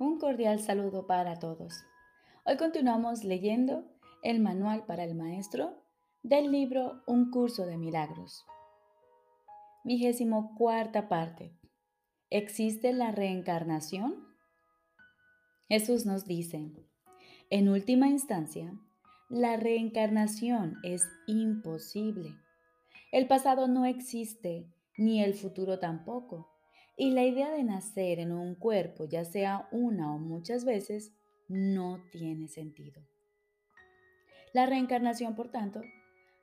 Un cordial saludo para todos. Hoy continuamos leyendo el manual para el maestro del libro Un curso de milagros. Vigésimo cuarta parte. ¿Existe la reencarnación? Jesús nos dice, en última instancia, la reencarnación es imposible. El pasado no existe, ni el futuro tampoco. Y la idea de nacer en un cuerpo, ya sea una o muchas veces, no tiene sentido. La reencarnación, por tanto,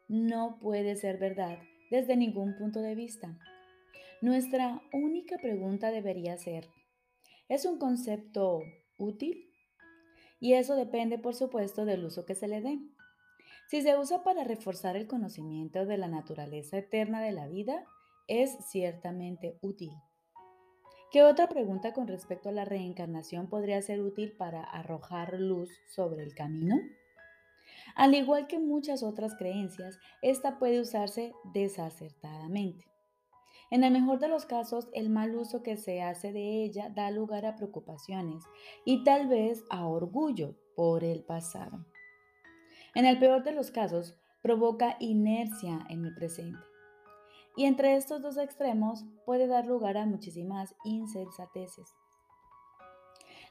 no puede ser verdad desde ningún punto de vista. Nuestra única pregunta debería ser, ¿es un concepto útil? Y eso depende, por supuesto, del uso que se le dé. Si se usa para reforzar el conocimiento de la naturaleza eterna de la vida, es ciertamente útil. ¿Qué otra pregunta con respecto a la reencarnación podría ser útil para arrojar luz sobre el camino? Al igual que muchas otras creencias, esta puede usarse desacertadamente. En el mejor de los casos, el mal uso que se hace de ella da lugar a preocupaciones y tal vez a orgullo por el pasado. En el peor de los casos, provoca inercia en el presente. Y entre estos dos extremos puede dar lugar a muchísimas insensateces.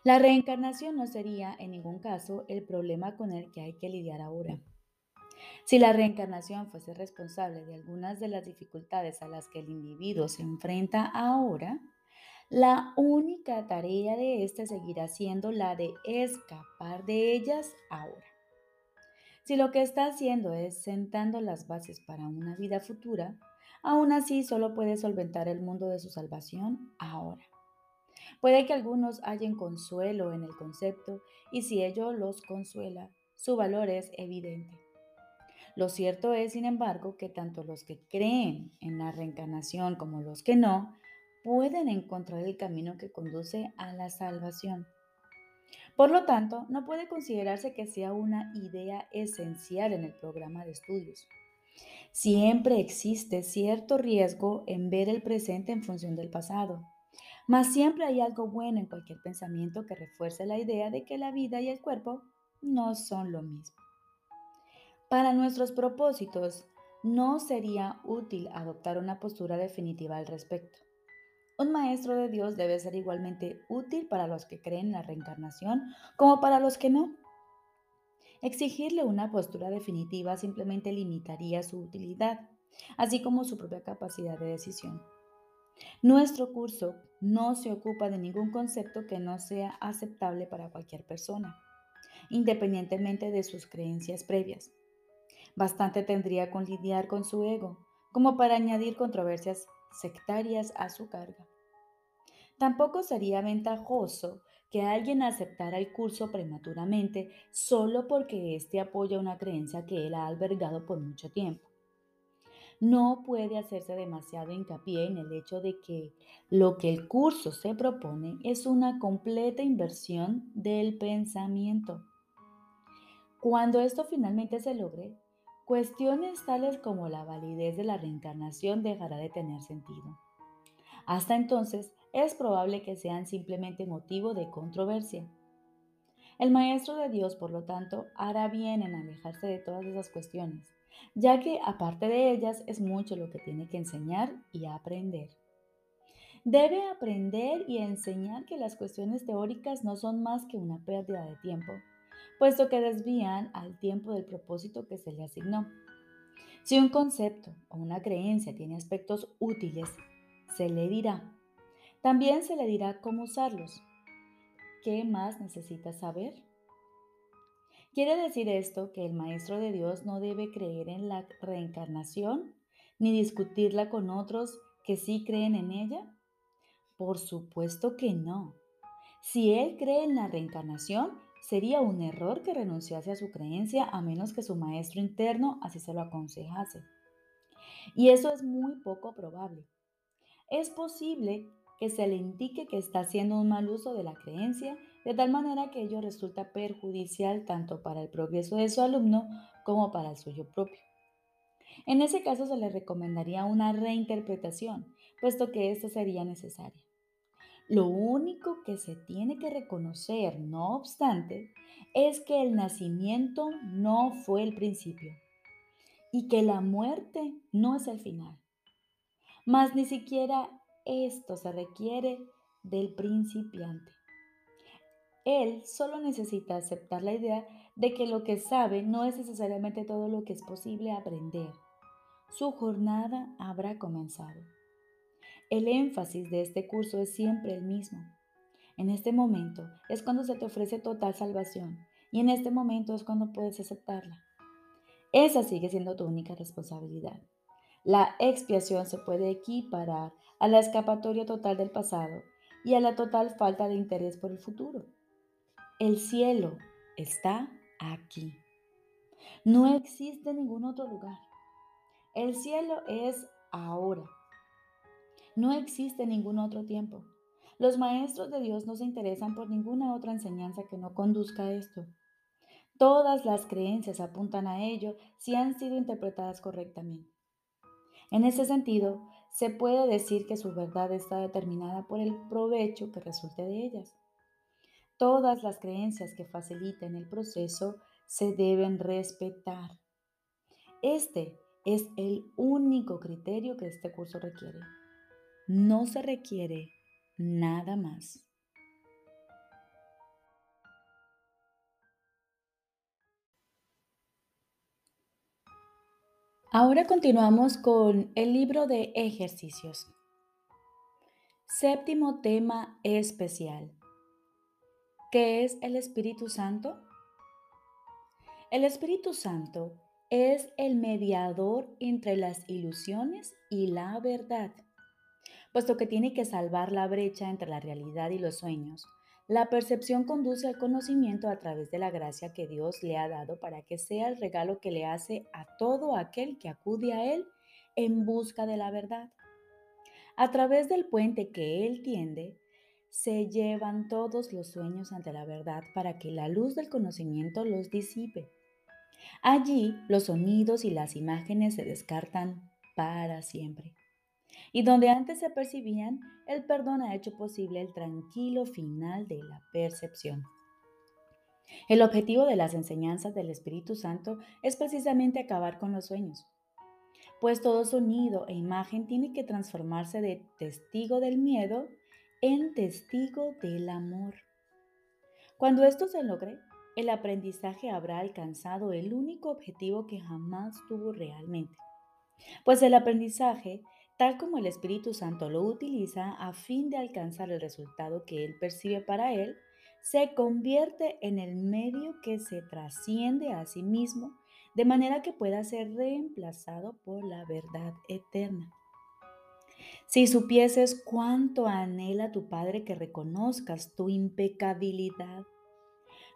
La reencarnación no sería en ningún caso el problema con el que hay que lidiar ahora. Si la reencarnación fuese responsable de algunas de las dificultades a las que el individuo se enfrenta ahora, la única tarea de éste seguirá siendo la de escapar de ellas ahora. Si lo que está haciendo es sentando las bases para una vida futura, Aún así, solo puede solventar el mundo de su salvación ahora. Puede que algunos hallen consuelo en el concepto y si ello los consuela, su valor es evidente. Lo cierto es, sin embargo, que tanto los que creen en la reencarnación como los que no pueden encontrar el camino que conduce a la salvación. Por lo tanto, no puede considerarse que sea una idea esencial en el programa de estudios. Siempre existe cierto riesgo en ver el presente en función del pasado, mas siempre hay algo bueno en cualquier pensamiento que refuerce la idea de que la vida y el cuerpo no son lo mismo. Para nuestros propósitos, no sería útil adoptar una postura definitiva al respecto. Un maestro de Dios debe ser igualmente útil para los que creen en la reencarnación como para los que no. Exigirle una postura definitiva simplemente limitaría su utilidad, así como su propia capacidad de decisión. Nuestro curso no se ocupa de ningún concepto que no sea aceptable para cualquier persona, independientemente de sus creencias previas. Bastante tendría con lidiar con su ego, como para añadir controversias sectarias a su carga. Tampoco sería ventajoso que alguien aceptara el curso prematuramente solo porque éste apoya una creencia que él ha albergado por mucho tiempo. No puede hacerse demasiado hincapié en el hecho de que lo que el curso se propone es una completa inversión del pensamiento. Cuando esto finalmente se logre, cuestiones tales como la validez de la reencarnación dejará de tener sentido. Hasta entonces, es probable que sean simplemente motivo de controversia. El Maestro de Dios, por lo tanto, hará bien en alejarse de todas esas cuestiones, ya que aparte de ellas es mucho lo que tiene que enseñar y aprender. Debe aprender y enseñar que las cuestiones teóricas no son más que una pérdida de tiempo, puesto que desvían al tiempo del propósito que se le asignó. Si un concepto o una creencia tiene aspectos útiles, se le dirá, también se le dirá cómo usarlos. ¿Qué más necesitas saber? ¿Quiere decir esto que el Maestro de Dios no debe creer en la reencarnación ni discutirla con otros que sí creen en ella? Por supuesto que no. Si él cree en la reencarnación, sería un error que renunciase a su creencia a menos que su maestro interno así se lo aconsejase. Y eso es muy poco probable. Es posible que se le indique que está haciendo un mal uso de la creencia, de tal manera que ello resulta perjudicial tanto para el progreso de su alumno como para el suyo propio. En ese caso se le recomendaría una reinterpretación, puesto que esta sería necesaria. Lo único que se tiene que reconocer, no obstante, es que el nacimiento no fue el principio y que la muerte no es el final. Mas ni siquiera esto se requiere del principiante. Él solo necesita aceptar la idea de que lo que sabe no es necesariamente todo lo que es posible aprender. Su jornada habrá comenzado. El énfasis de este curso es siempre el mismo. En este momento es cuando se te ofrece total salvación y en este momento es cuando puedes aceptarla. Esa sigue siendo tu única responsabilidad. La expiación se puede equiparar a la escapatoria total del pasado y a la total falta de interés por el futuro. El cielo está aquí. No existe ningún otro lugar. El cielo es ahora. No existe ningún otro tiempo. Los maestros de Dios no se interesan por ninguna otra enseñanza que no conduzca a esto. Todas las creencias apuntan a ello si han sido interpretadas correctamente. En ese sentido, se puede decir que su verdad está determinada por el provecho que resulte de ellas. Todas las creencias que faciliten el proceso se deben respetar. Este es el único criterio que este curso requiere. No se requiere nada más. Ahora continuamos con el libro de ejercicios. Séptimo tema especial. ¿Qué es el Espíritu Santo? El Espíritu Santo es el mediador entre las ilusiones y la verdad, puesto que tiene que salvar la brecha entre la realidad y los sueños la percepción conduce al conocimiento a través de la gracia que Dios le ha dado para que sea el regalo que le hace a todo aquel que acude a Él en busca de la verdad. A través del puente que Él tiende, se llevan todos los sueños ante la verdad para que la luz del conocimiento los disipe. Allí los sonidos y las imágenes se descartan para siempre y donde antes se percibían, el perdón ha hecho posible el tranquilo final de la percepción. El objetivo de las enseñanzas del Espíritu Santo es precisamente acabar con los sueños, pues todo sonido e imagen tiene que transformarse de testigo del miedo en testigo del amor. Cuando esto se logre, el aprendizaje habrá alcanzado el único objetivo que jamás tuvo realmente, pues el aprendizaje tal como el Espíritu Santo lo utiliza a fin de alcanzar el resultado que él percibe para él, se convierte en el medio que se trasciende a sí mismo de manera que pueda ser reemplazado por la verdad eterna. Si supieses cuánto anhela tu Padre que reconozcas tu impecabilidad,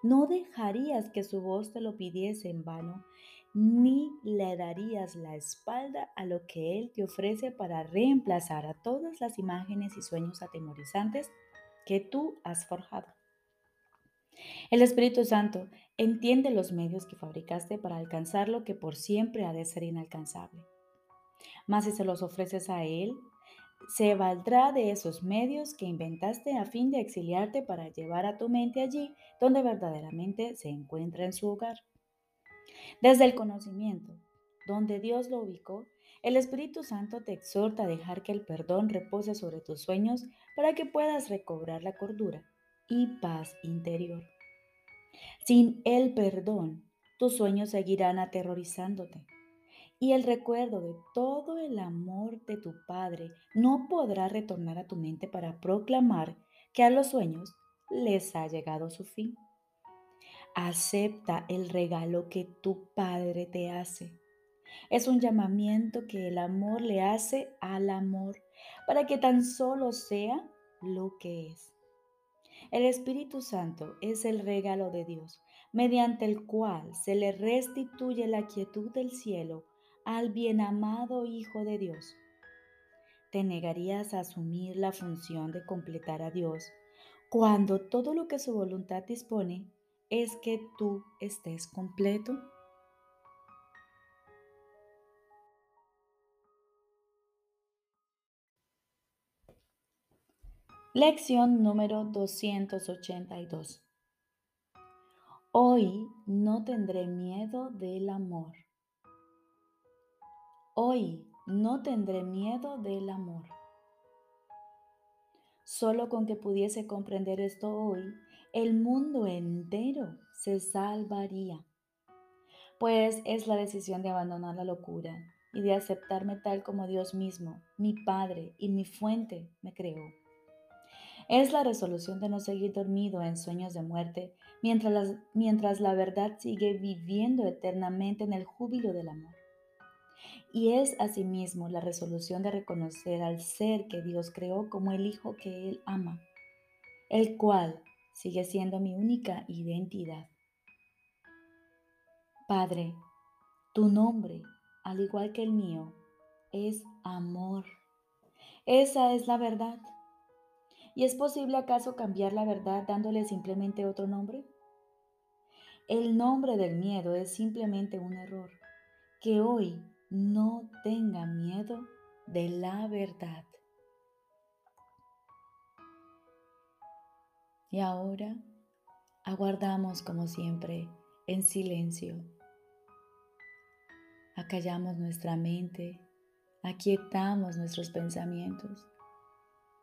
no dejarías que su voz te lo pidiese en vano ni le darías la espalda a lo que Él te ofrece para reemplazar a todas las imágenes y sueños atemorizantes que tú has forjado. El Espíritu Santo entiende los medios que fabricaste para alcanzar lo que por siempre ha de ser inalcanzable. Mas si se los ofreces a Él, se valdrá de esos medios que inventaste a fin de exiliarte para llevar a tu mente allí donde verdaderamente se encuentra en su hogar. Desde el conocimiento, donde Dios lo ubicó, el Espíritu Santo te exhorta a dejar que el perdón repose sobre tus sueños para que puedas recobrar la cordura y paz interior. Sin el perdón, tus sueños seguirán aterrorizándote y el recuerdo de todo el amor de tu Padre no podrá retornar a tu mente para proclamar que a los sueños les ha llegado su fin. Acepta el regalo que tu Padre te hace. Es un llamamiento que el amor le hace al amor para que tan solo sea lo que es. El Espíritu Santo es el regalo de Dios, mediante el cual se le restituye la quietud del cielo al bien amado Hijo de Dios. ¿Te negarías a asumir la función de completar a Dios cuando todo lo que su voluntad dispone es que tú estés completo. Lección número 282. Hoy no tendré miedo del amor. Hoy no tendré miedo del amor. Solo con que pudiese comprender esto hoy, el mundo entero se salvaría. Pues es la decisión de abandonar la locura y de aceptarme tal como Dios mismo, mi Padre y mi fuente, me creó. Es la resolución de no seguir dormido en sueños de muerte mientras, mientras la verdad sigue viviendo eternamente en el júbilo del amor. Y es asimismo la resolución de reconocer al ser que Dios creó como el Hijo que Él ama, el cual sigue siendo mi única identidad. Padre, tu nombre, al igual que el mío, es amor. Esa es la verdad. ¿Y es posible acaso cambiar la verdad dándole simplemente otro nombre? El nombre del miedo es simplemente un error. Que hoy no tenga miedo de la verdad. Y ahora aguardamos como siempre en silencio. Acallamos nuestra mente, aquietamos nuestros pensamientos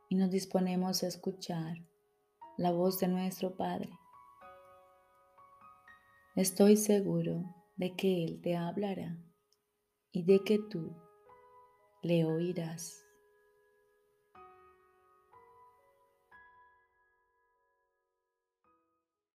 y nos disponemos a escuchar la voz de nuestro Padre. Estoy seguro de que Él te hablará y de que tú le oirás.